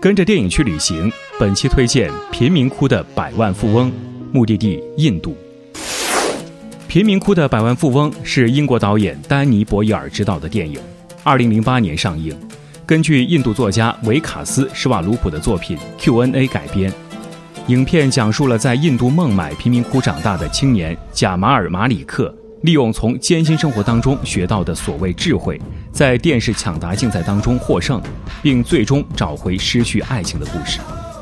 跟着电影去旅行，本期推荐《贫民窟的百万富翁》，目的地印度。《贫民窟的百万富翁》是英国导演丹尼·博伊尔执导的电影，二零零八年上映，根据印度作家维卡斯·施瓦鲁普的作品《Q&A》改编。影片讲述了在印度孟买贫民窟长大的青年贾马尔·马里克。利用从艰辛生活当中学到的所谓智慧，在电视抢答竞赛当中获胜，并最终找回失去爱情的故事。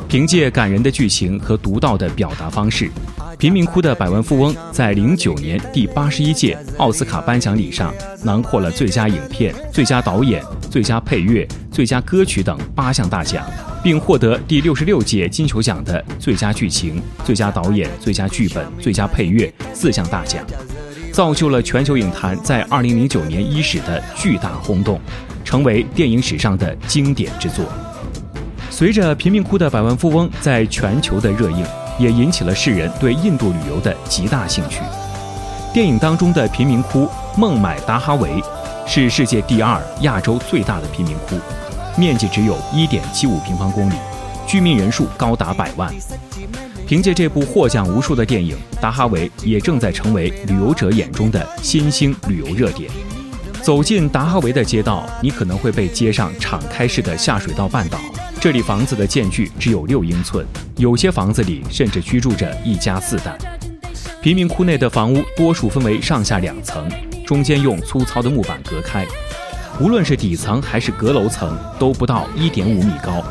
凭借感人的剧情和独到的表达方式，《贫民窟的百万富翁》在零九年第八十一届奥斯卡颁奖礼上囊括了最佳影片、最佳导演、最佳配乐、最佳歌曲等八项大奖，并获得第六十六届金球奖的最佳剧情、最佳导演、最佳剧本、最佳配乐四项大奖。造就了全球影坛在二零零九年伊始的巨大轰动，成为电影史上的经典之作。随着《贫民窟的百万富翁》在全球的热映，也引起了世人对印度旅游的极大兴趣。电影当中的贫民窟孟买达哈维是世界第二、亚洲最大的贫民窟，面积只有一点七五平方公里，居民人数高达百万。凭借这部获奖无数的电影，达哈维也正在成为旅游者眼中的新兴旅游热点。走进达哈维的街道，你可能会被街上敞开式的下水道绊倒。这里房子的间距只有六英寸，有些房子里甚至居住着一家四代。贫民窟内的房屋多数分为上下两层，中间用粗糙的木板隔开。无论是底层还是阁楼层，都不到一点五米高。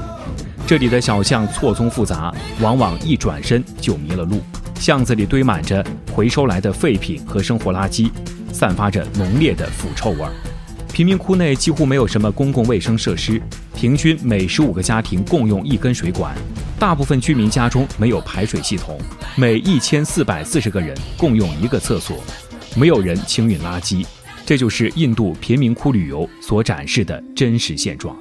这里的小巷错综复杂，往往一转身就迷了路。巷子里堆满着回收来的废品和生活垃圾，散发着浓烈的腐臭味儿。贫民窟内几乎没有什么公共卫生设施，平均每十五个家庭共用一根水管。大部分居民家中没有排水系统，每一千四百四十个人共用一个厕所，没有人清运垃圾。这就是印度贫民窟旅游所展示的真实现状。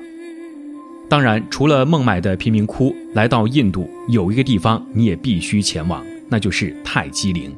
当然，除了孟买的贫民窟，来到印度有一个地方你也必须前往，那就是泰姬陵。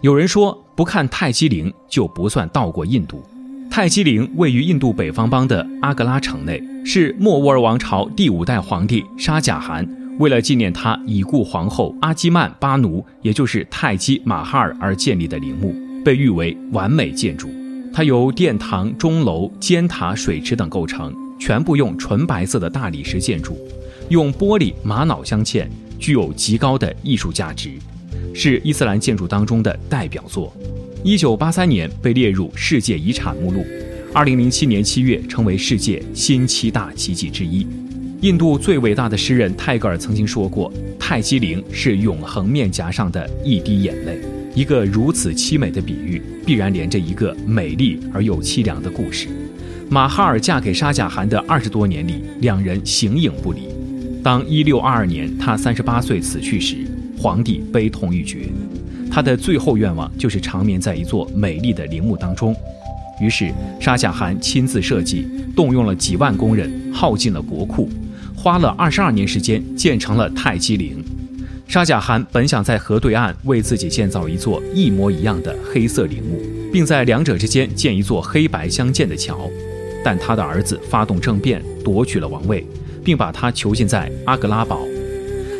有人说，不看泰姬陵就不算到过印度。泰姬陵位于印度北方邦的阿格拉城内，是莫卧儿王朝第五代皇帝沙贾汗为了纪念他已故皇后阿基曼巴奴，也就是泰姬玛哈尔而建立的陵墓，被誉为完美建筑。它由殿堂、钟楼、尖塔、水池等构成。全部用纯白色的大理石建筑，用玻璃、玛瑙镶嵌，具有极高的艺术价值，是伊斯兰建筑当中的代表作。一九八三年被列入世界遗产目录，二零零七年七月成为世界新七大奇迹之一。印度最伟大的诗人泰戈尔曾经说过：“泰姬陵是永恒面颊上的一滴眼泪。”一个如此凄美的比喻，必然连着一个美丽而又凄凉的故事。马哈尔嫁给沙贾汗的二十多年里，两人形影不离。当一六二二年他三十八岁死去时，皇帝悲痛欲绝，他的最后愿望就是长眠在一座美丽的陵墓当中。于是沙贾汗亲自设计，动用了几万工人，耗尽了国库，花了二十二年时间建成了泰姬陵。沙贾汗本想在河对岸为自己建造一座一模一样的黑色陵墓，并在两者之间建一座黑白相间的桥。但他的儿子发动政变，夺取了王位，并把他囚禁在阿格拉堡。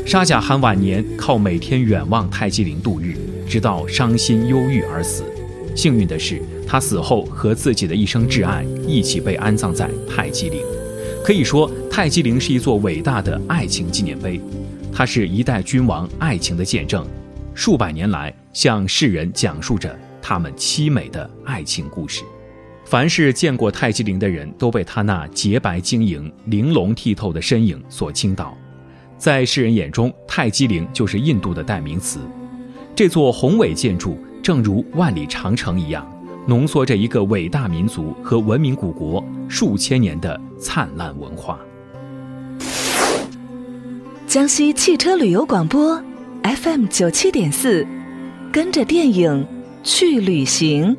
沙贾汗晚年靠每天远望泰姬陵度日，直到伤心忧郁而死。幸运的是，他死后和自己的一生挚爱一起被安葬在泰姬陵。可以说，泰姬陵是一座伟大的爱情纪念碑，它是一代君王爱情的见证。数百年来向世人讲述着他们凄美的爱情故事。凡是见过泰姬陵的人都被他那洁白晶莹、玲珑剔透的身影所倾倒。在世人眼中，泰姬陵就是印度的代名词。这座宏伟建筑，正如万里长城一样，浓缩着一个伟大民族和文明古国数千年的灿烂文化。江西汽车旅游广播，FM 九七点四，跟着电影去旅行。